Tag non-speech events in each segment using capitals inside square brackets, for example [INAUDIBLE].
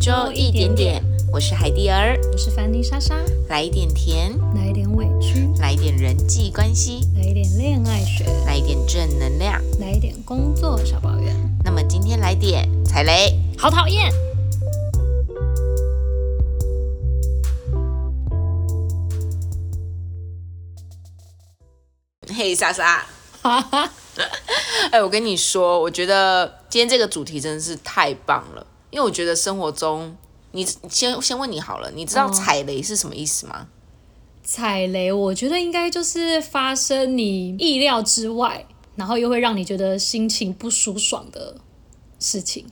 周一点点，我是海蒂儿，我是凡妮莎莎，来一点甜，来一点委屈，来一点人际关系，来一点恋爱学，来一点正能量，来一点工作小抱怨。那么今天来点踩雷，好讨厌。嘿，莎莎，[LAUGHS] 哎，我跟你说，我觉得今天这个主题真的是太棒了，因为我觉得生活中，你先先问你好了，你知道哦踩雷是什么意思吗？踩雷，我觉得应该就是发生你意料之外，然后又会让你觉得心情不舒爽的事情。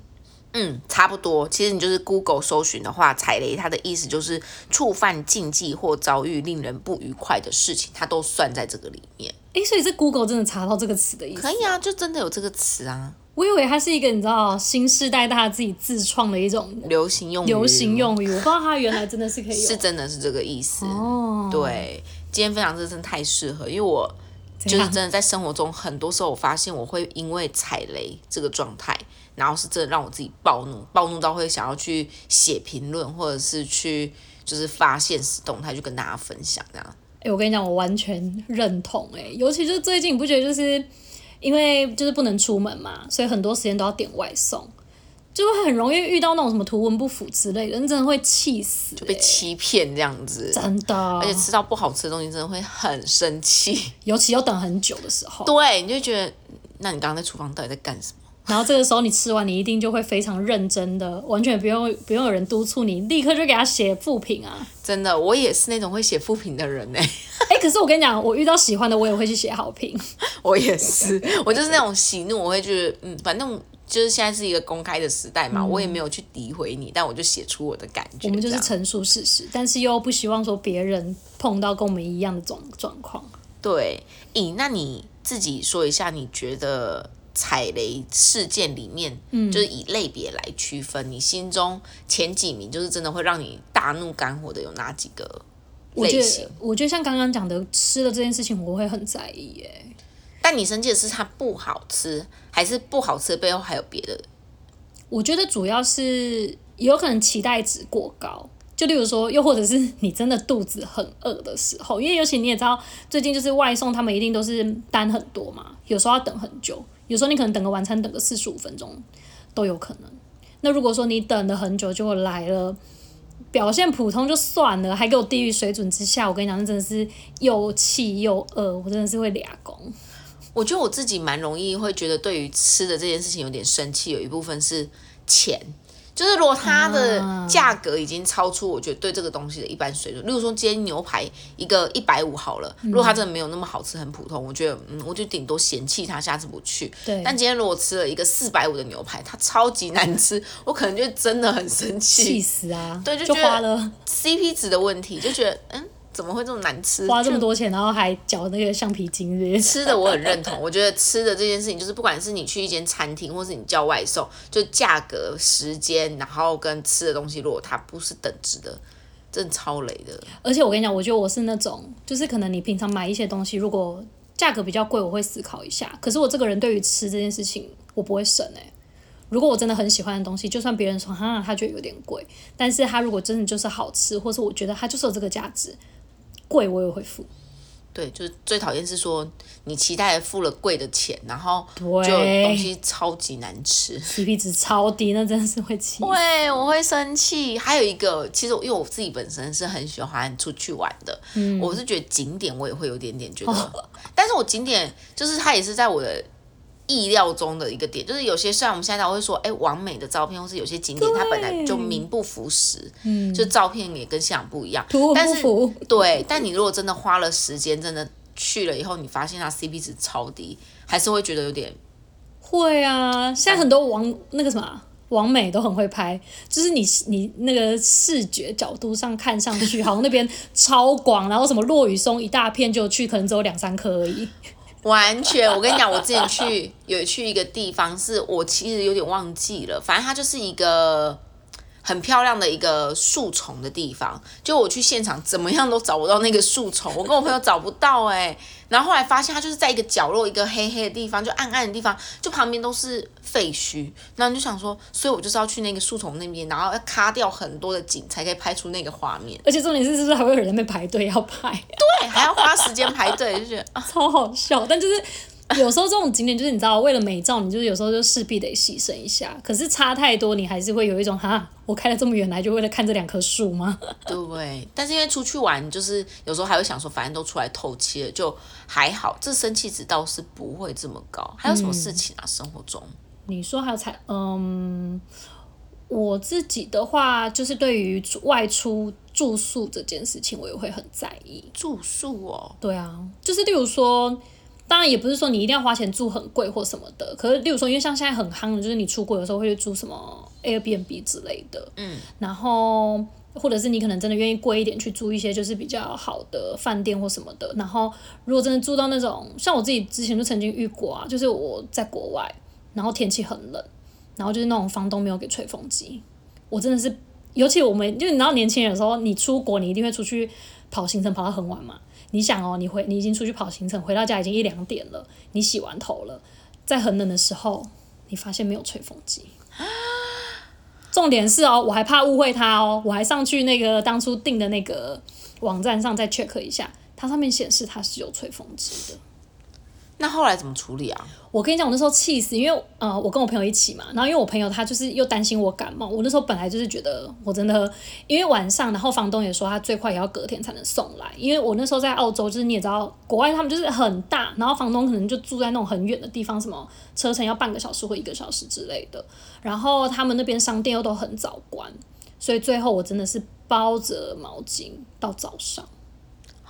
嗯，差不多。其实你就是 Google 搜寻的话，踩雷它的意思就是触犯禁忌或遭遇令人不愉快的事情，它都算在这个里面。诶，所以这 Google 真的查到这个词的意思？可以啊，就真的有这个词啊，我以为它是一个你知道新时代大家自己自创的一种流行用语。流行用语，我不知道它原来真的是可以有。[LAUGHS] 是真的是这个意思。哦，对，今天分享这真的太适合，因为我就是真的在生活中很多时候，我发现我会因为踩雷这个状态，然后是真的让我自己暴怒，暴怒到会想要去写评论，或者是去就是发现实动态去跟大家分享这样。哎、我跟你讲，我完全认同哎、尤其就是最近，你不觉得就是因为就是不能出门嘛，所以很多时间都要点外送，就会很容易遇到那种什么图文不符之类的，你真的会气死、就被欺骗这样子，真的，而且吃到不好吃的东西真的会很生气。尤其要等很久的时候，对，你就觉得，那你刚刚在厨房到底在干什么？然后这个时候你吃完，你一定就会非常认真的，完全不用不用有人督促你，立刻就给他写复评啊。真的，我也是那种会写复评的人呢、[LAUGHS] 哎、可是我跟你讲，我遇到喜欢的，我也会去写好评。[LAUGHS] 我也是，我就是那种喜怒，我会觉得，嗯，反正就是现在是一个公开的时代嘛，我也没有去诋毁你，但我就写出我的感觉。我们就是陈述事实，但是又不希望说别人碰到跟我们一样的状状况。对，咦，那你自己说一下，你觉得踩雷事件里面，嗯，就是以类别来区分，你心中前几名就是真的会让你大怒肝火的有哪几个我觉类型得，？我觉得像刚刚讲的吃的这件事情，我会很在意耶。但你生气的是它不好吃，还是不好吃的背后还有别的？我觉得主要是有可能期待值过高，就例如说，又或者是你真的肚子很饿的时候，因为尤其你也知道，最近就是外送，他们一定都是单很多嘛，有时候要等很久，有时候你可能等个晚餐等个四十五分钟都有可能。那如果说你等了很久，就来了。表现普通就算了，还给我低于水准之下，我跟你讲，那真的是又气又饿，我真的是会俩工。我觉得我自己蛮容易会觉得对于吃的这件事情有点生气，有一部分是钱，就是如果它的价格已经超出我觉得对这个东西的一般水准，例如说今天牛排一个一百五好了，如果它真的没有那么好吃，很普通，我觉得嗯，我就顶多嫌弃它，下次不去。对，但今天如果吃了一个四百五的牛排，它超级难吃，[LAUGHS] 我可能就真的很生气气。死啊！对就就觉得 CP 值的问题，就觉得嗯，怎么会这么难吃？花这么多钱，然后还嚼那个橡皮筋吃的我很认同，[LAUGHS] 我觉得吃的这件事情，就是不管是你去一间餐厅，或是你叫外送，就价格、时间，然后跟吃的东西，如果它不是等值的，真的超雷的。而且我跟你讲，我觉得我是那种，就是可能你平常买一些东西，如果价格比较贵，我会思考一下。可是我这个人对于吃这件事情，我不会省诶、如果我真的很喜欢的东西，就算别人说哈，他觉得有点贵，但是他如果真的就是好吃，或是我觉得它就是有这个价值，贵我也会付。对，就是最讨厌是说你期待付了贵的钱，然后就东西超级难吃。CP 值超低，那真的是会气。会，我会生气。还有一个，其实因为我自己本身是很喜欢出去玩的，我是觉得景点我也会有点点觉得，但是我景点就是它也是在我的意料中的一个点，就是有些虽然我们现在才会说，哎，完美的照片，或是有些景点它本来就名不符实，嗯，就照片也跟现场不一样，图但是对，但你如果真的花了时间，真的去了以后，你发现它 CP 值超低，还是会觉得有点会啊，现在很多网那个什么啊。网美都很会拍，就是你你那个视觉角度上看上去，好像那边 [LAUGHS] 超广，然后什么落雨松一大片就去，可能只有两三颗而已。完全，我跟你讲，我之前去有去一个地方，是我其实有点忘记了，反正它就是一个很漂亮的一个树丛的地方。就我去现场怎么样都找不到那个树丛，我跟我朋友找不到哎、然后后来发现它就是在一个角落，一个黑黑的地方，就暗暗的地方，就旁边都是废墟。然后你就想说，所以我就是要去那个树丛那边，然后要卡掉很多的景，才可以拍出那个画面。而且重点是，是不是还会有人在排队要拍？对，还要花时间排队，就觉得啊，[LAUGHS] 超好笑。但就是 [LAUGHS] 有时候这种景点，就是你知道，为了美照，你就是有时候就势必得牺牲一下。可是差太多，你还是会有一种哈，我开了这么远来，就为了看这两棵树吗？[LAUGHS] 对。但是因为出去玩，就是有时候还会想说，反正都出来透气了，就还好。这生气值倒是不会这么高。还有什么事情啊？生活中？你说还有才嗯，我自己的话，就是对于外出住宿这件事情，我也会很在意。住宿哦，对啊，就是例如说，当然也不是说你一定要花钱住很贵或什么的，可是例如说，因为像现在很夯的，就是你出国有时候会去住什么 Airbnb 之类的，嗯，然后或者是你可能真的愿意贵一点去住一些就是比较好的饭店或什么的，然后如果真的住到那种，像我自己之前就曾经遇过啊，就是我在国外，然后天气很冷，然后就是那种房东没有给吹风机，我真的是，尤其我们就你知道年轻人的时候，你出国你一定会出去跑行程跑到很晚嘛。你想哦，你回你已经出去跑行程，回到家已经一两点了，你洗完头了，在很冷的时候，你发现没有吹风机。重点是哦，我还怕误会他哦，我还上去那个当初订的那个网站上再 check 一下，它上面显示它是有吹风机的。那后来怎么处理啊？我跟你讲，我那时候气死，因为呃，我跟我朋友一起嘛，然后因为我朋友他就是又担心我感冒，我那时候本来就是觉得我真的，因为晚上，然后房东也说他最快也要隔天才能送来，因为我那时候在澳洲，就是你也知道，国外他们就是很大，然后房东可能就住在那种很远的地方，什么车程要半个小时或一个小时之类的，然后他们那边商店又都很早关，所以最后我真的是包着毛巾到早上。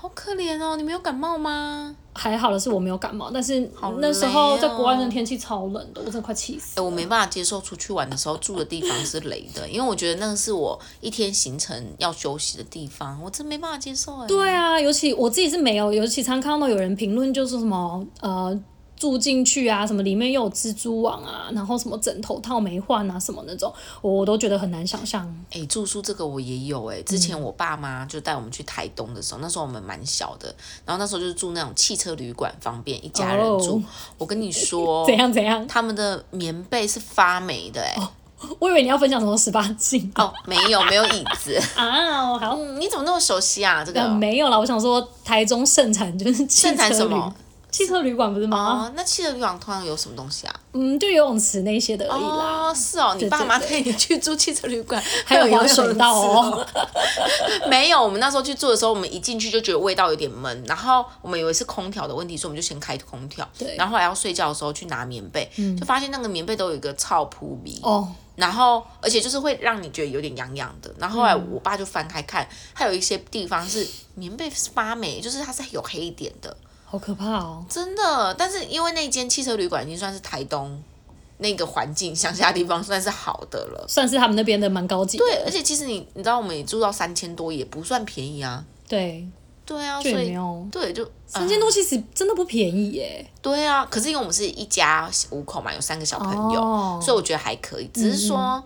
好可怜哦，你没有感冒吗？还好的是我没有感冒，但是好那时候在国外那哦天气超冷的，我真的快气死哎、了。我没办法接受出去玩的时候住的地方是雷的，[LAUGHS] 因为我觉得那个是我一天行程要休息的地方，我真没办法接受哎、对啊，尤其我自己是没有，尤其常看到有人评论，就是什么呃住进去啊，什么里面又有蜘蛛网啊，然后什么枕头套没换啊，什么那种，我我都觉得很难想象。哎、住宿这个我也有哎、之前我爸妈就带我们去台东的时候，那时候我们蛮小的，然后那时候就是住那种汽车旅馆，方便一家人住。哦我跟你说怎，样怎样？他们的棉被是发霉的哎、我以为你要分享什么十八禁哦，没有没有椅子，[LAUGHS] 啊，好。嗯，你怎么那么熟悉啊？这呃，个没有啦，我想说台中盛产就是汽盛产什么？汽车旅馆不是吗？哦，那汽车旅馆通常有什么东西啊？嗯，就游泳池那些的而已啦。哦，是哦，你爸妈对带你去住汽车旅馆，还有游泳道哦池 [LAUGHS] 没有，我们那时候去住的时候，我们一进去就觉得味道有点闷，然后我们以为是空调的问题，所以我们就先开空调。对然后后来要睡觉的时候去拿棉被，就发现那个棉被都有一个臭扑鼻。哦，然后，而且就是会让你觉得有点痒痒的。然后后来我爸就翻开看，还有一些地方是棉被是发霉，就是它是有黑点的，好可怕哦。真的。但是因为那间汽车旅馆已经算是台东那个环境乡下地方算是好的了。算是他们那边的蛮高级的。对，而且其实你你知道，我们也住到三千多，也不算便宜啊。对，对啊，所以对就三千多，其实真的不便宜耶。对啊。可是因为我们是一家五口嘛，有三个小朋友，哦所以我觉得还可以。只是说、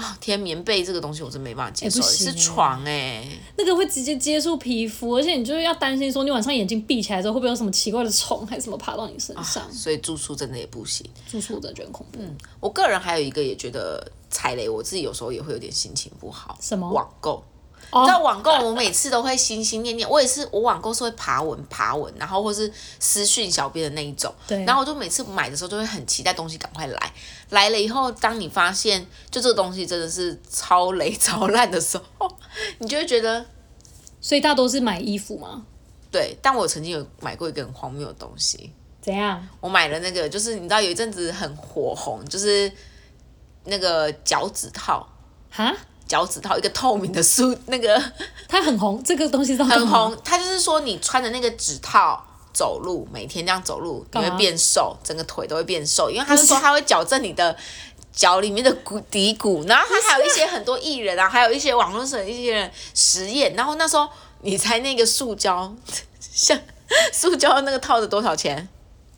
啊，天棉被这个东西我真没办法接受，是床哎、那个会直接接触皮肤，而且你就是要担心说，你晚上眼睛闭起来之后，会不会有什么奇怪的虫还是什么爬到你身上？所以住宿真的也不行。住宿我真的觉得很恐怖。嗯我个人还有一个也觉得踩雷，我自己有时候也会有点心情不好。什么网购？哦你知道网购，我每次都会心心念念。我也是，我网购是会爬文爬文，然后或是私讯小编的那一种。对然后我就每次买的时候，就会很期待东西赶快来。来了以后，当你发现就这个东西真的是超雷超烂的时候，[LAUGHS] 你就会觉得所以大多是买衣服吗？对。但我曾经有买过一个很荒谬的东西，怎样？我买了那个，就是你知道有一阵子很火红，就是那个脚趾套。哈？脚趾套一个透明的塑 [LAUGHS] 那个它很红，这个东西很红，它就是说你穿的那个指套走路，每天这样走路，你会变瘦，整个腿都会变瘦，因为他是说它会矫正你的脚里面的骨底骨，然后它还有一些很多艺人啊，还有一些网络上的一些人实验，然后那时候你猜那个塑胶像塑胶那个套子多少钱？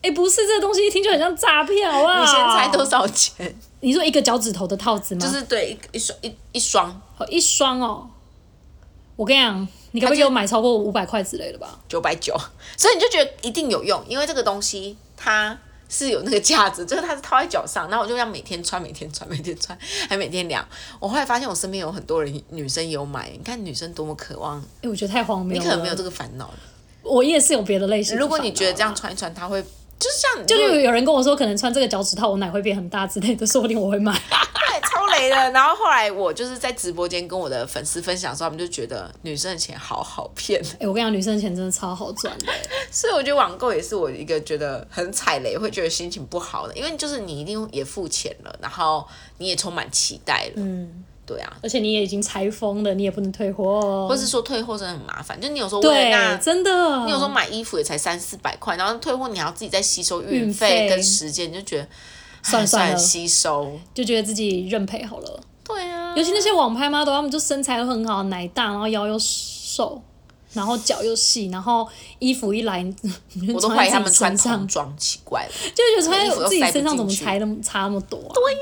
哎、不是这个东西，一听就很像诈骗，好不好？你先猜多？少钱？你说一个脚趾头的套子吗？就是对一一双一一双，哦一双哦。我跟你讲，你可不会给我买超过五百块之类的吧？九百九，所以你就觉得一定有用，因为这个东西它是有那个价值，就是它是套在脚上，然后我就要每天穿，每天穿，每天穿，还每天量。我后来发现我身边有很多人女生有买，你看女生多么渴望，哎、我觉得太荒谬了。你可能没有这个烦恼。我也是有别的类型的如果你觉得这样穿一穿，它会就是像就是有人跟我说，可能穿这个脚趾套，我奶会变很大之类的，[LAUGHS] 说不定我会买。[LAUGHS] 对，超雷的。然后后来我就是在直播间跟我的粉丝分享的时候，他们就觉得女生的钱好好骗，哎、我跟你讲，女生的钱真的超好赚的、[LAUGHS] 所以我觉得网购也是我一个觉得很踩雷，会觉得心情不好的，因为就是你一定也付钱了，然后你也充满期待了，嗯，对啊。而且你也已经拆封了，你也不能退货哦。或是说退货真的很麻烦，就你有时候为了对那，，真的。你有时候买衣服也才三四百块，然后退货你还要自己再吸收运运费费跟时间，你就觉得哎算算了吸收。就觉得自己认赔好了。对啊，尤其那些网拍 model，他们就身材都很好，奶大，然后腰又瘦，然后脚又细，然后衣服一来，[LAUGHS] 我都怀疑他们穿身上童，装，奇怪了。[LAUGHS] 就觉得穿衣服都自己身上怎么才那么差那么多、啊？对，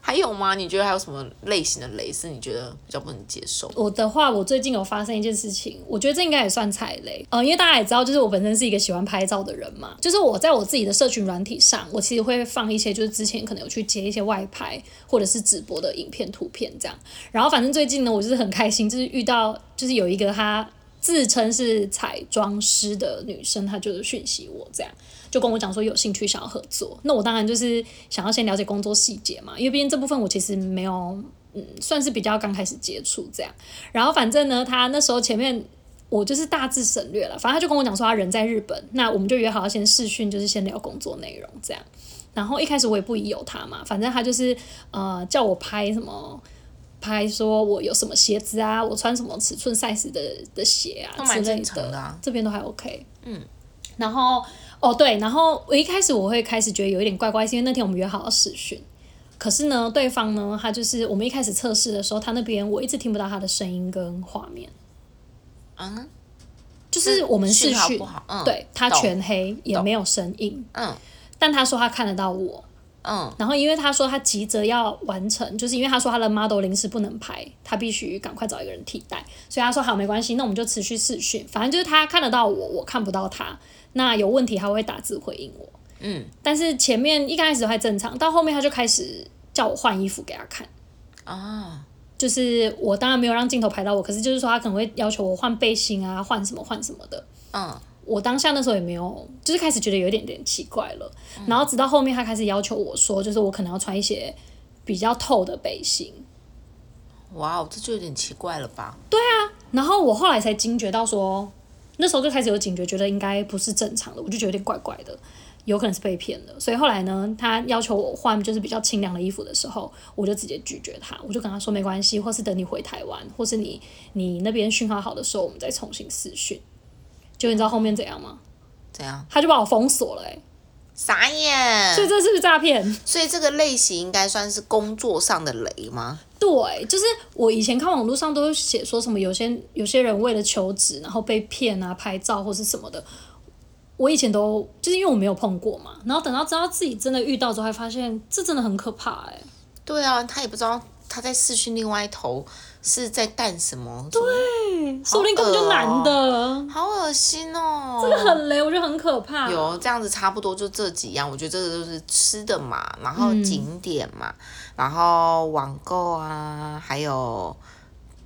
还有吗？你觉得还有什么类型的雷是你觉得比较不能接受？我的话，我最近有发生一件事情，我觉得这应该也算踩雷。呃，因为大家也知道，就是我本身是一个喜欢拍照的人嘛，就是我在我自己的社群软体上，我其实会放一些就是之前可能有去接一些外拍或者是直播的影片、图片这样。然后反正最近呢，我就是很开心，就是遇到就是有一个她自称是彩妆师的女生，她就是讯息我这样。就跟我讲说有兴趣想要合作，那我当然就是想要先了解工作细节嘛，因为毕竟这部分我其实没有嗯，算是比较刚开始接触这样。然后反正呢，他那时候前面我就是大致省略了，反正他就跟我讲说他人在日本，那我们就约好要先试训，就是先聊工作内容这样。然后一开始我也不疑有他嘛，反正他就是呃叫我拍什么。拍说我有什么鞋子啊，我穿什么尺寸 size 的的鞋啊蛮之类正常的啊这边都还 OK。嗯，然后哦对，然后我一开始我会开始觉得有一点怪怪，是因为那天我们约好要试训，可是呢，对方呢，他就是我们一开始测试的时候，他那边我一直听不到他的声音跟画面，嗯，就是我们试训不好嗯对他全黑，也没有声音，嗯。但他说他看得到我，嗯，然后因为他说他急着要完成，就是因为他说他的 model 临时不能拍，他必须赶快找一个人替代，所以他说好没关系，那我们就持续试训，反正就是他看得到我，我看不到他，那有问题他会打字回应我，嗯，但是前面一开始还正常，到后面他就开始叫我换衣服给他看。啊，就是我当然没有让镜头拍到我，可是就是说他可能会要求我换背心啊，换什么换什么的。嗯，我当下那时候也没有，就是开始觉得有一点点奇怪了。然后直到后面他开始要求我说，就是我可能要穿一些比较透的背心。哇哦，这就有点奇怪了吧？对啊然后我后来才惊觉到说，那时候就开始有警觉，觉得应该不是正常的，我就觉得有点怪怪的，有可能是被骗的。所以后来呢，他要求我换就是比较清凉的衣服的时候，我就直接拒绝他，我就跟他说没关系，或是等你回台湾，或是你你那边讯号好的时候，我们再重新试训。就你知道后面怎样吗？怎样？他就把我封锁了、欸，傻眼。所以这是不是诈骗？所以这个类型应该算是工作上的雷吗？对，就是我以前看网络上都写说什么有些有些人为了求职，然后被骗啊、拍照或是什么的。我以前都就是因为我没有碰过嘛，然后等到知道自己真的遇到之后，还发现这真的很可怕哎、对啊，他也不知道他在视讯另外一头是在干什么。对，说不定根本就男的，好恶心哦。这个很雷，我觉得很可怕。有这样子差不多就这几样，我觉得这个都是吃的嘛，然后景点嘛，然后网购啊，还有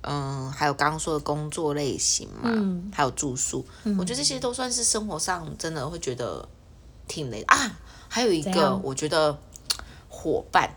嗯，还有刚刚说的工作类型嘛，还有住宿，我觉得这些都算是生活上真的会觉得挺累的啊。还有一个，我觉得伙伴。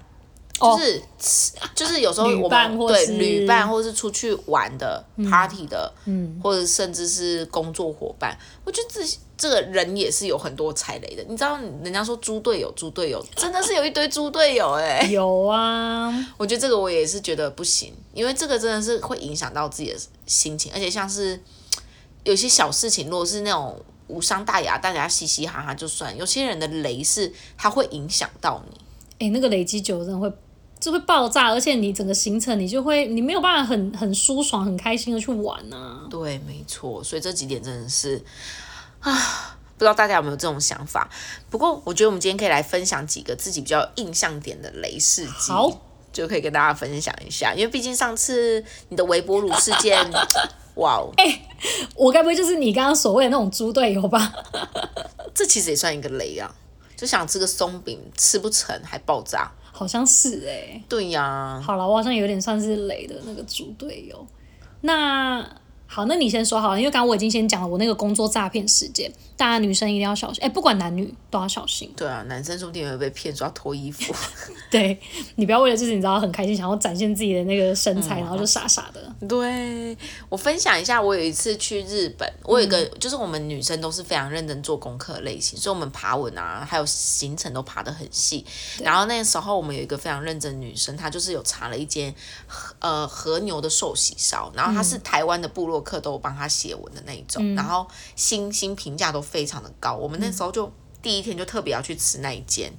哦。就是吃，就是有时候我们对旅伴或是出去玩的、party 的，嗯。或者甚至是工作伙伴，我觉得这这个人也是有很多踩雷的。你知道，人家说猪队友，猪队友真的是有一堆猪队友哎、有啊，[LAUGHS] 我觉得这个我也是觉得不行，因为这个真的是会影响到自己的心情，而且像是有些小事情，如果是那种无伤大雅，大家嘻嘻哈哈就算，有些人的雷是他会影响到你。哎、那个累积久了真的会就会爆炸，而且你整个行程你就会你没有办法很很舒爽、很开心的去玩啊。对，没错，所以这几点真的是啊，不知道大家有没有这种想法？不过我觉得我们今天可以来分享几个自己比较有印象点的雷事迹。好。就可以跟大家分享一下，因为毕竟上次你的微波炉事件，[LAUGHS] 哇哦，我该不会就是你刚刚所谓的那种猪队友吧？这其实也算一个雷啊，就想吃个松饼吃不成还爆炸。好像是哎、对呀、好了，我好像有点算是雷的那个猪队友。那好，那你先说好了，因为刚刚我已经先讲了我那个工作诈骗事件，大家女生一定要小心，哎、不管男女都要小心。对啊，男生说不定也会被骗说要脱衣服。[LAUGHS] 对你不要为了自己你知道很开心，想要展现自己的那个身材，然后就傻傻的。对我分享一下，我有一次去日本，我有一个、就是我们女生都是非常认真做功课类型，所以我们爬文啊，还有行程都爬得很细。然后那时候我们有一个非常认真的女生，她就是有查了一间呃和牛的寿喜烧，然后她是台湾的部落客都有帮她写文的那一种，然后星星评价都非常的高。我们那时候就、第一天就特别要去吃那一间，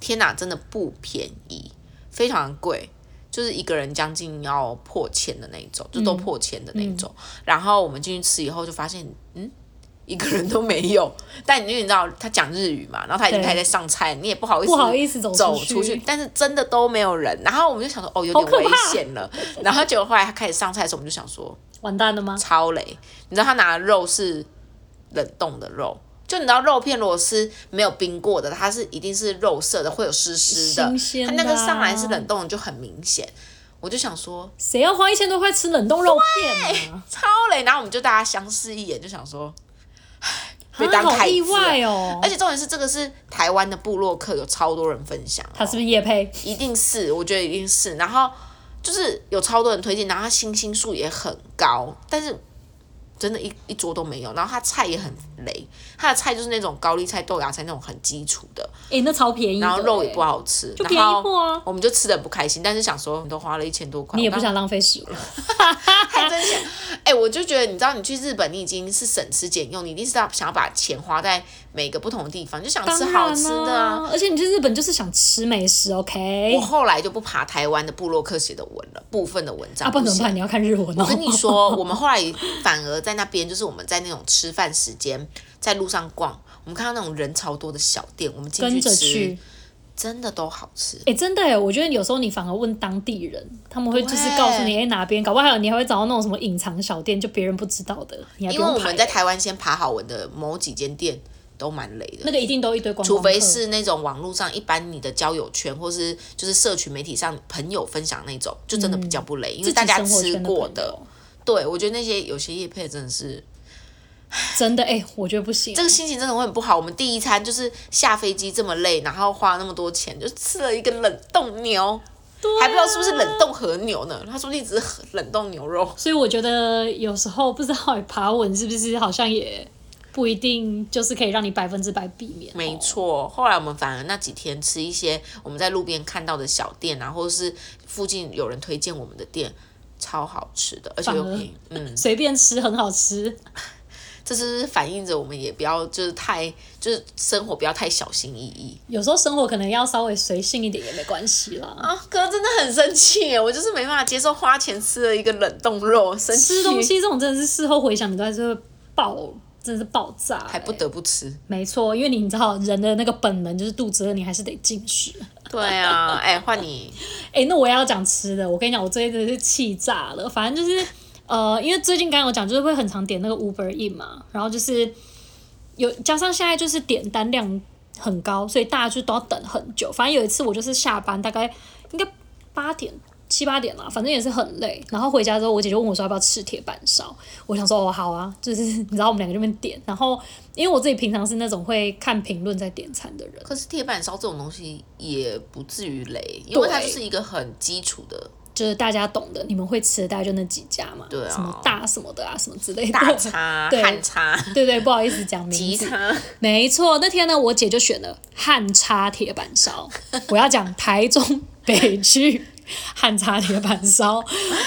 天哪，真的不便宜，非常贵。就是一个人将近要破千的那一种，就都破千的那一种。然后我们进去吃以后就发现，嗯，一个人都没有。但因为你知道他讲日语嘛，然后他已经开始在上菜，你也不好意思不好意思走走出去，但是真的都没有人。然后我们就想说，哦，有点危险了。然后结果后来他开始上菜的时候，我们就想说，完蛋了吗？超雷。你知道他拿的肉是冷冻的肉，就你知道肉片如果是没有冰过的，它是一定是肉色的，会有湿湿的。它那个上来是啊冷冻的就很明显。我就想说谁要花一千多块吃冷冻肉片啊？超雷，然后我们就大家相视一眼，就想说，唉，被啊当凯好意子了外哦而！且重点是这个是台湾的部落客，有超多人分享、哦，他是不是叶配？一定是，我觉得一定是。然后就是有超多人推荐，然后它星星数也很高，但是真的一一桌都没有。然后它菜也很雷，它的菜就是那种高丽菜、豆芽菜那种很基础的，哎、那超便宜、然后肉也不好，吃，就便宜然后货啊。我们就吃的不开心，但是想说你都花了一千多块，你也不想浪费食物，[LAUGHS] 还真想，哎、我就觉得你知道，你去日本，你已经是省吃俭用，你一定是要想要把钱花在每个不同的地方，就想吃好吃的啊。啊！而且你去日本就是想吃美食，OK？我后来就不爬台湾的部落客写的文了，部分的文章啊，不然不写怎么办？你要看日文哦。我跟你说，[LAUGHS] 我们后来反而在那边，就是我们在那种吃饭时间，在路上逛，我们看到那种人潮多的小店，我们进跟去吃真的都好吃。哎、真的哎，我觉得有时候你反而问当地人，他们会就是告诉你，哎、哪边，搞不好还有你还会找到那种什么隐藏小店，就别人不知道的，你还因为我们在台湾先爬好我的某几间店都蛮累的，那个一定都一堆观光除非是那种网络上一般你的交友圈，或是就是社群媒体上朋友分享那种，就真的比较不累，因为大家吃过的。对，我觉得那些有些夜配真的是真的哎、我觉得不行。这个心情真的会很不好。我们第一餐就是下飞机这么累，然后花了那么多钱，就吃了一个冷冻牛，还不知道是不是冷冻和牛呢？他说不定只是冷冻牛肉。所以我觉得有时候不知道欸爬文是不是好像也不一定就是可以让你百分之百避免。没错，后来我们反而那几天吃一些我们在路边看到的小店啊，或者是附近有人推荐我们的店，超好吃的，而且又反而便宜。嗯，[LAUGHS] 随便吃很好吃，[LAUGHS] 这是反映着我们也不要就是太就是生活不要太小心翼翼有时候生活可能要稍微随性一点也没关系啦。啊。哥真的很生气耶，我就是没办法接受花钱吃了一个冷冻肉，生气吃东西这种真的是事后回想，你都还是会爆，真的是爆炸、还不得不吃。没错，因为你知道人的那个本能就是肚子饿，你还是得进食。对啊，[LAUGHS] 哎，换你，哎、那我也要讲吃的。我跟你讲，我最近真的是气炸了。反正就是，呃，因为最近刚刚有讲，就是会很常点那个 Uber E 嘛，然后就是有加上现在就是点单量很高，所以大家就都要等很久。反正有一次我就是下班大概应该八点。七八点了，反正也是很累。然后回家之后，我姐就问我说要不要吃铁板烧。我想说哦好啊，就是你知道我们两个这边点。然后因为我自己平常是那种会看评论在点餐的人，可是铁板烧这种东西也不至于雷，因为它就是一个很基础的就是大家懂的，你们会吃的大概就那几家嘛，对啊什么大什么的啊，什么之类的。大叉、[LAUGHS] 对汉叉、对对，不好意思讲名字。没错，那天呢，我姐就选了汉叉铁板烧。我要讲台中北区汉叉铁板烧。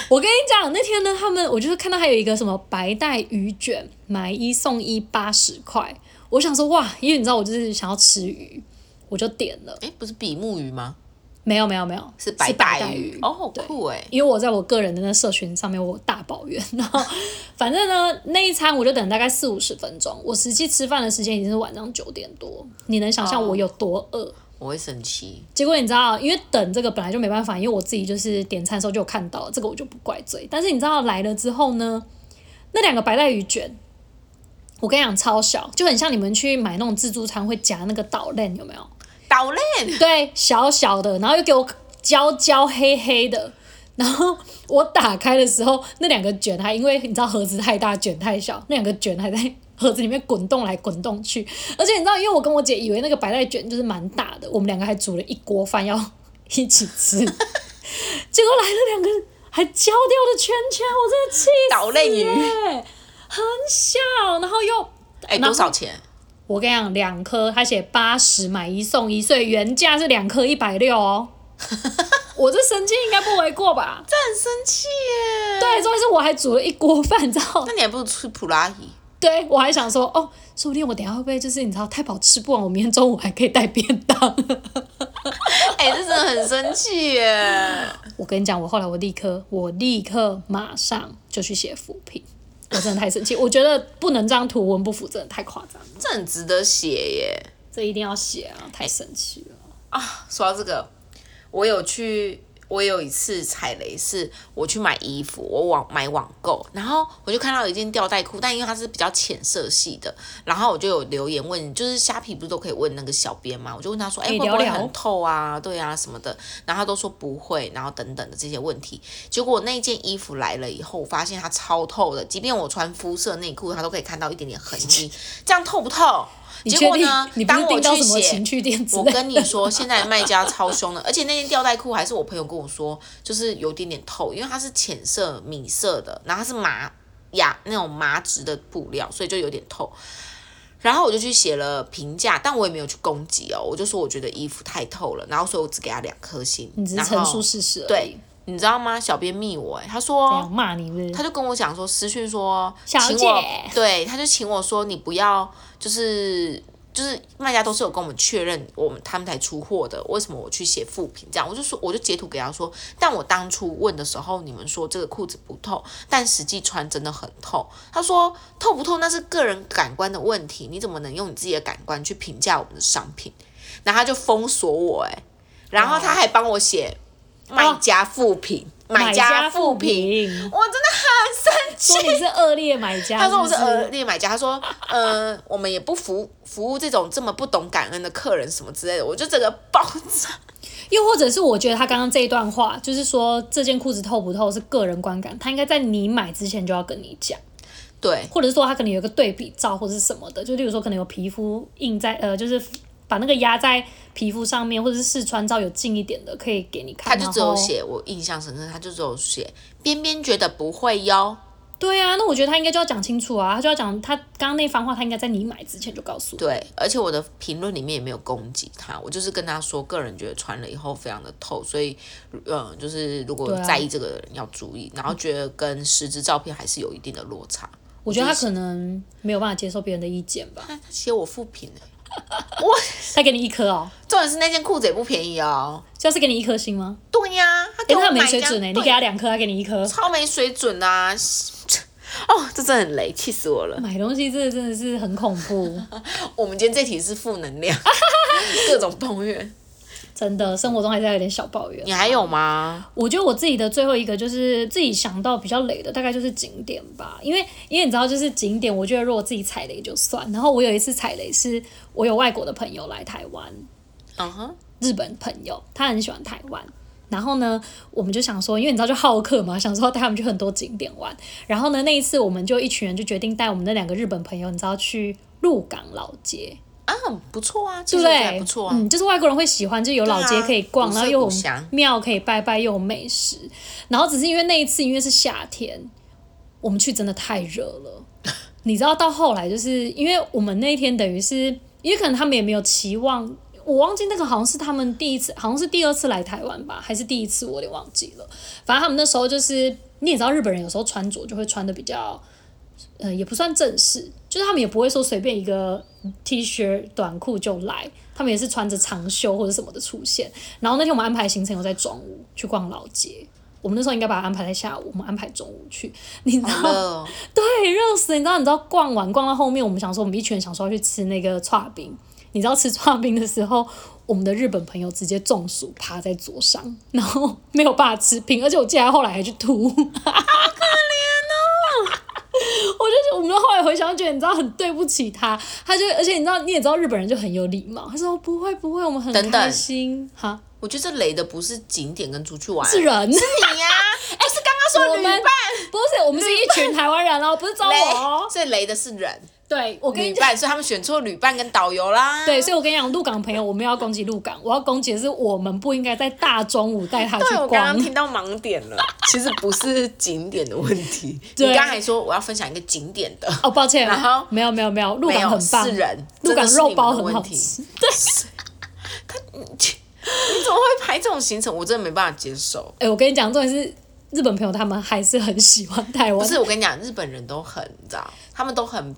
我跟你讲，那天呢，他们我就是看到还有一个什么白带鱼卷，买一送一八十块。我想说哇，因为你知道我就是想要吃鱼，我就点了。哎，不是比目鱼吗？没有没有没有，是白带鱼。哦，好酷哎！因为我在我个人的那社群上面，我大抱怨，[LAUGHS] 然后反正呢，那一餐我就等大概四五十分钟，我实际吃饭的时间已经是晚上九点多，你能想象我有多饿？我会生气。结果你知道，因为等这个本来就没办法，因为我自己就是点餐的时候就有看到，这个我就不怪罪。但是你知道来了之后呢，那两个白带鱼卷，我跟你讲超小，就很像你们去买那种自助餐会夹那个岛链，有没有？岛链对，小小的，然后又给我焦焦黑黑的，然后我打开的时候，那两个卷还因为你知道盒子太大，卷太小，那两个卷还在盒子里面滚动来滚动去，而且你知道，因为我跟我姐以为那个白带卷就是蛮大的，我们两个还煮了一锅饭要一起吃，[LAUGHS] 结果来了两个还焦掉的圈圈，我真的气死。岛链鱼欸很小，然后又哎、多少钱？我跟你讲，两颗他写八十买一送一，所以原价是两颗一百六哦。我这神经应该不为过吧？这很生气耶。对，重点是我还煮了一锅饭，你知道？那你还不如吃普拉提。对我还想说，哦，说不定我等下会不会就是你知道太饱吃不完，我明天中午还可以带便当。[LAUGHS] 哎、这真的很生气耶。我跟你讲，我后来我立刻我立刻马上就去写复评，我真的太生气，我觉得不能这样图文不符，真的太夸张了，这很值得写耶。这一定要写啊，太生气了。啊，说到这个，我有去，我有一次踩雷，是我去买衣服，我网买网购，然后我就看到一件吊带裤，但因为它是比较浅色系的，然后我就有留言问，就是虾皮不是都可以问那个小编嘛，我就问他说，哎、会不会很透啊？对啊，什么的，然后他都说不会，然后等等的这些问题，结果那件衣服来了以后，我发现它超透的，即便我穿肤色内裤，它都可以看到一点点痕迹，[LAUGHS] 这样透不透？结果呢你？当我去写我？跟你说，现在卖家超凶的，而且那件吊带裤还是我朋友跟我说，就是有点点透，因为它是浅色米色的，然后它是麻呀那种麻质的布料，所以就有点透。然后我就去写了评价，但我也没有去攻击哦，我就说我觉得衣服太透了，然后所以我只给他两颗星。你只是然后陈述事实而已对。你知道吗？小编密我、欸，他说骂你是不是？他就跟我讲说私讯说，请我对，他就请我说你不要就是就是卖家都是有跟我们确认我们他们才出货的，为什么我去写负评这样？我就说我就截图给他说，但我当初问的时候你们说这个裤子不透，但实际穿真的很透。他说透不透那是个人感官的问题，你怎么能用你自己的感官去评价我们的商品？然后他就封锁我哎、然后他还帮我写卖家负评，买家负评。评，我真的。说你是恶劣买家。他说我是恶劣买家，他说，呃，我们也不服服务这种这么不懂感恩的客人什么之类的，我就整个爆炸。又或者是我觉得他刚刚这一段话，就是说这件裤子透不透是个人观感，他应该在你买之前就要跟你讲，对，或者是说他可能有一个对比照或者是什么的，就例如说可能有皮肤印在呃，就是把那个压在皮肤上面，或者是试穿照有近一点的，可以给你看。他就只有写我印象深刻，他就只有写边边觉得不会哟。对啊，那我觉得他应该就要讲清楚啊，他就要讲他刚刚那番话，他应该在你买之前就告诉我。对，而且我的评论里面也没有攻击他，我就是跟他说，个人觉得穿了以后非常的透，所以，嗯，就是如果在意这个的人要注意，然后觉得跟实质照片还是有一定的落差。我觉得他可能没有办法接受别人的意见吧。他 [LAUGHS] 他写我负评欸 [LAUGHS] 他给你一颗哦，[LAUGHS] 重点是那件裤子也不便宜哦。就是给你一颗星吗？对呀、他给哎、他没水准哎、你对给他两颗，他给你一颗。超没水准的啊！哦，这真的很雷，气死我了。买东西真的真的是很恐怖，[LAUGHS] 我们今天这题是负能量，[LAUGHS] 各种抱怨。真的，生活中还是要有点小抱怨。你还有吗？我觉得我自己的最后一个就是自己想到比较雷的，大概就是景点吧，因为因为你知道，就是景点，我觉得如果自己踩雷就算。然后我有一次踩雷是，我有外国的朋友来台湾，嗯哼，日本朋友，他很喜欢台湾。然后呢，我们就想说，因为你知道就好客嘛，想说带他们去很多景点玩。然后呢，那一次我们就一群人就决定带我们那两个日本朋友，你知道去鹿港老街，啊，不错啊，对不对？不错啊。嗯，就是外国人会喜欢，就有老街可以逛，啊然后又有庙可以拜拜，又有美食。然后只是因为那一次，因为是夏天，我们去真的太热了。[LAUGHS] 你知道，到后来就是因为我们那一天等于是，因为可能他们也没有期望，我忘记那个好像是他们第一次，好像是第二次来台湾吧，还是第一次，我有点忘记了。反正他们那时候就是，你也知道，日本人有时候穿着就会穿的比较。呃，也不算正式，就是他们也不会说随便一个 T 恤、短裤就来，他们也是穿着长袖或者什么的出现。然后那天我们安排行程有在中午去逛老街，我们那时候应该把它安排在下午，我们安排中午去，[LAUGHS] 你知道对，热死！你知道，你知道逛完逛到后面，我们想说，我们一群人想说要去吃那个串冰。你知道吃串冰的时候，我们的日本朋友直接中暑趴在桌上，然后没有办法吃冰，而且我记得他后来还去吐，好可怜哦！[LAUGHS] 我就我们后来回想，觉得你知道很对不起他，他就而且你知道你也知道日本人就很有礼貌，他说不会不会，我们很等等开心哈，我觉得这雷的不是景点跟出去玩，是人，是你呀、[LAUGHS] 哎、是刚刚说旅伴。不是我们是一群台湾人哦，不是找我哦。雷，，雷的是人，对我跟你讲。旅伴，所以他们选错旅伴跟导游啦。对，所以我跟你讲，鹿港朋友，我们要攻击鹿港，我要攻击的是我们不应该在大中午带他去对，我刚逛刚。听到盲点了，其实不是景点的问题。[LAUGHS] 对你刚才说我要分享一个景点的，哦，抱歉，然后没有没有没有，鹿港很棒，是人，鹿港肉包很好吃。你怎么会排这种行程？我真的没办法接受。哎、我跟你讲，重点是日本朋友他们还是很喜欢台湾。不是，我跟你讲，日本人都很，你知道，他们都很，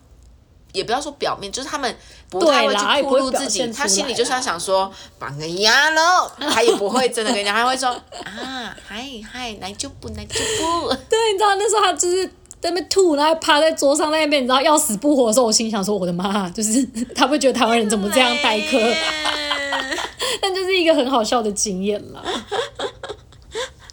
也不要说表面，就是他们不太会去暴露自己，他心里就是要啦想说绑个鸭喽，[LAUGHS] 他也不会真的跟你讲，他会说啊，嗨嗨，来就不来就不，[LAUGHS] 对，你知道那时候他就是在那边吐，然后趴在桌上在那边，你知道要死不活的时候，我心想说我的妈，就是他会觉得台湾人怎么这样待客，[LAUGHS] 但就是一个很好笑的经验啦。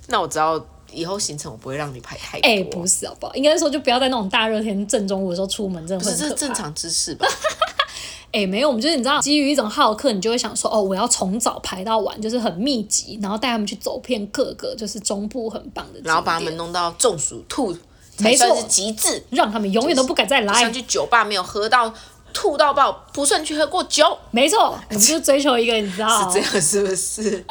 那我知道以后行程我不会让你排太多，哎、不是好不好？应该说就不要在那种大热天正中午的时候出门，真的不是正常知识吧？[LAUGHS] 哎、没有，我们就是你知道，基于一种好客，你就会想说，哦，我要从早排到晚，就是很密集，然后带他们去走遍各个就是中部很棒的，然后把他们弄到中暑吐，才没错算是极致。让他们永远都不敢再来像。去酒吧没有喝到吐到爆，不算去喝过酒，没错，我们就追求一个你知道，[LAUGHS] 是这样是不是？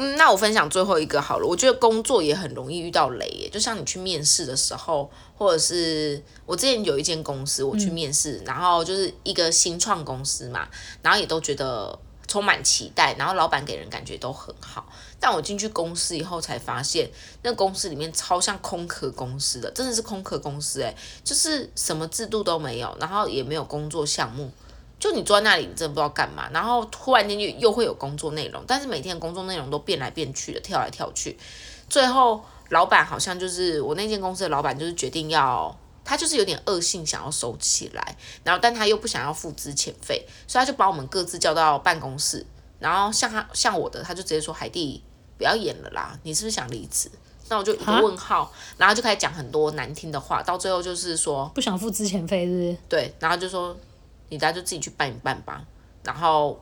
嗯，那我分享最后一个好了。我觉得工作也很容易遇到雷耶，就像你去面试的时候，或者是我之前有一间公司，我去面试，然后就是一个新创公司嘛，然后也都觉得充满期待，然后老板给人感觉都很好。但我进去公司以后才发现，那公司里面超像空壳公司的，真的是空壳公司哎，就是什么制度都没有，然后也没有工作项目。就你坐在那里，你真的不知道干嘛，然后突然间又又会有工作内容，但是每天的工作内容都变来变去的，跳来跳去。最后，老板好像就是我那间公司的老板，就是决定要，他就是有点恶性想要收起来，然后但他又不想要付资遣费，所以他就把我们各自叫到办公室，然后像他像我的，他就直接说海蒂不要演了啦，你是不是想离职？那我就一个问号，然后就开始讲很多难听的话，到最后就是说，不想付之前费，是不是？对，然后就说你大家就自己去办一办吧。然后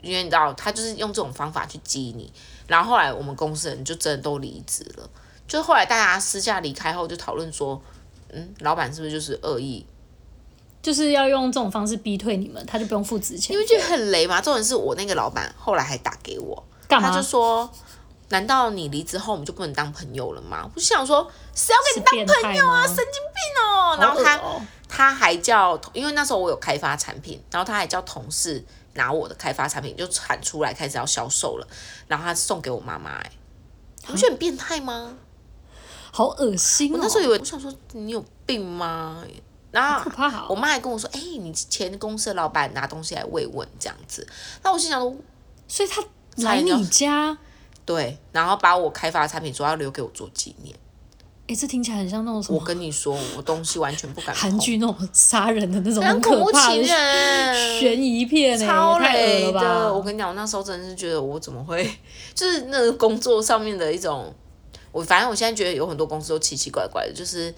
因为你知道，他就是用这种方法去激你。然后后来我们公司人就真的都离职了。就是后来大家私下离开后，就讨论说，嗯，老板是不是就是恶意？就是要用这种方式逼退你们，他就不用付之前因为觉得很雷嘛。重点是我那个老板后来还打给我，干嘛他就？说。难道你离职后我们就不能当朋友了吗？我就想说，谁要跟你当朋友啊？神经病哦！然后他他还叫，因为那时候我有开发产品，然后他还叫同事拿我的开发产品就产出来，开始要销售了，然后他送给我妈妈、哎，你不觉得很变态吗？好恶心哦！我那时候以为，我想说你有病吗？然后我妈还跟我说，哎、你前公司的老板拿东西来慰问这样子，那我心想说，所以他来你家，对，然后把我开发的产品说要留给我做纪念。哎、这听起来很像那种什么我跟你说，我东西完全不敢韩碰剧那种杀人的那种很恐怖可怕的情人，悬疑片哎、超雷了的！我？跟你讲，我那时候真的是觉得我怎么会，[LAUGHS] 就是那个工作上面的一种，我反正我现在觉得有很多公司都奇奇怪怪的，就是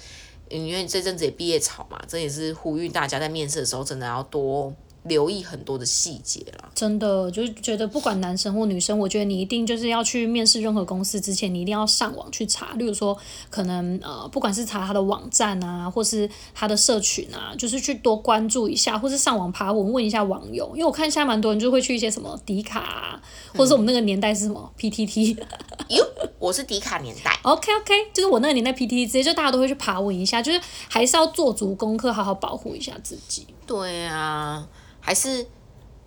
嗯因为这阵子也毕业潮嘛，这也是呼吁大家在面试的时候真的要多留意很多的细节啦。真的就是觉得不管男生或女生，我觉得你一定就是要去面试任何公司之前，你一定要上网去查，例如说可能呃，不管是查他的网站啊，或是他的社群啊，就是去多关注一下，或是上网爬文问一下网友，因为我看现在蛮多人就会去一些什么迪卡、啊，或者是我们那个年代是什么 PTT。哟，我是迪卡年代，[LAUGHS] OK OK，就是我那个年代 PTT，直接就大家都会去爬文一下，就是还是要做足功课，好好保护一下自己。对啊，还是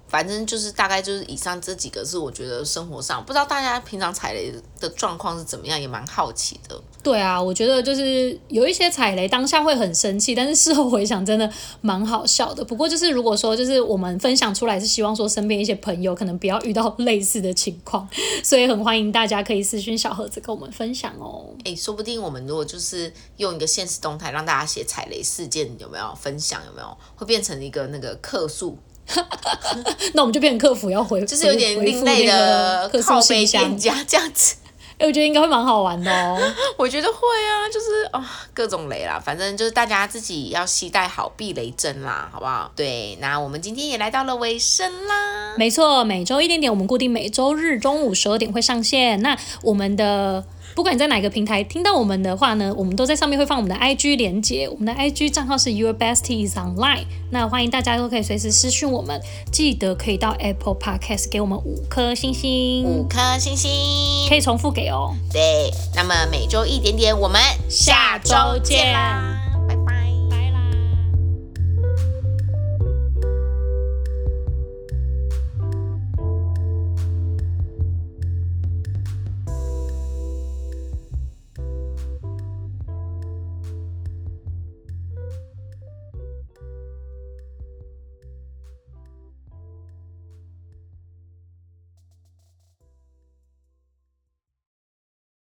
反正就是大概就是以上这几个是我觉得生活上不知道大家平常踩雷的状况是怎么样，也蛮好奇的。对啊，我觉得就是有一些踩雷，当下会很生气，但是事后回想真的蛮好笑的。不过就是如果说就是我们分享出来是希望说身边一些朋友可能不要遇到 [LAUGHS] 类似的情况，所以很欢迎大家可以私讯小盒子跟我们分享哦。哎，说不定我们如果就是用一个现实动态让大家写踩雷事件，有没有分享？有没有会变成一个那个客诉，[LAUGHS] 那我们就变成客服要回，就是有点另类的客靠背诉信箱店。家这样子。哎、我觉得应该会蛮好玩的哦。[LAUGHS] 我觉得会啊，就是啊、各种雷啦，反正就是大家自己要携带好避雷针啦，好不好？对，那我们今天也来到了尾声啦。没错，每周一点点，我们固定每周日中午十二点会上线。那我们的不管你在哪个平台听到我们的话呢，我们都在上面会放我们的 IG 连接，我们的 IG 账号是 Your Besties Online。那欢迎大家都可以随时私讯我们，记得可以到 Apple Podcast 给我们五颗星星五，颗星星，可以重复给哦。对，那么每周一点点，我们下周见啦。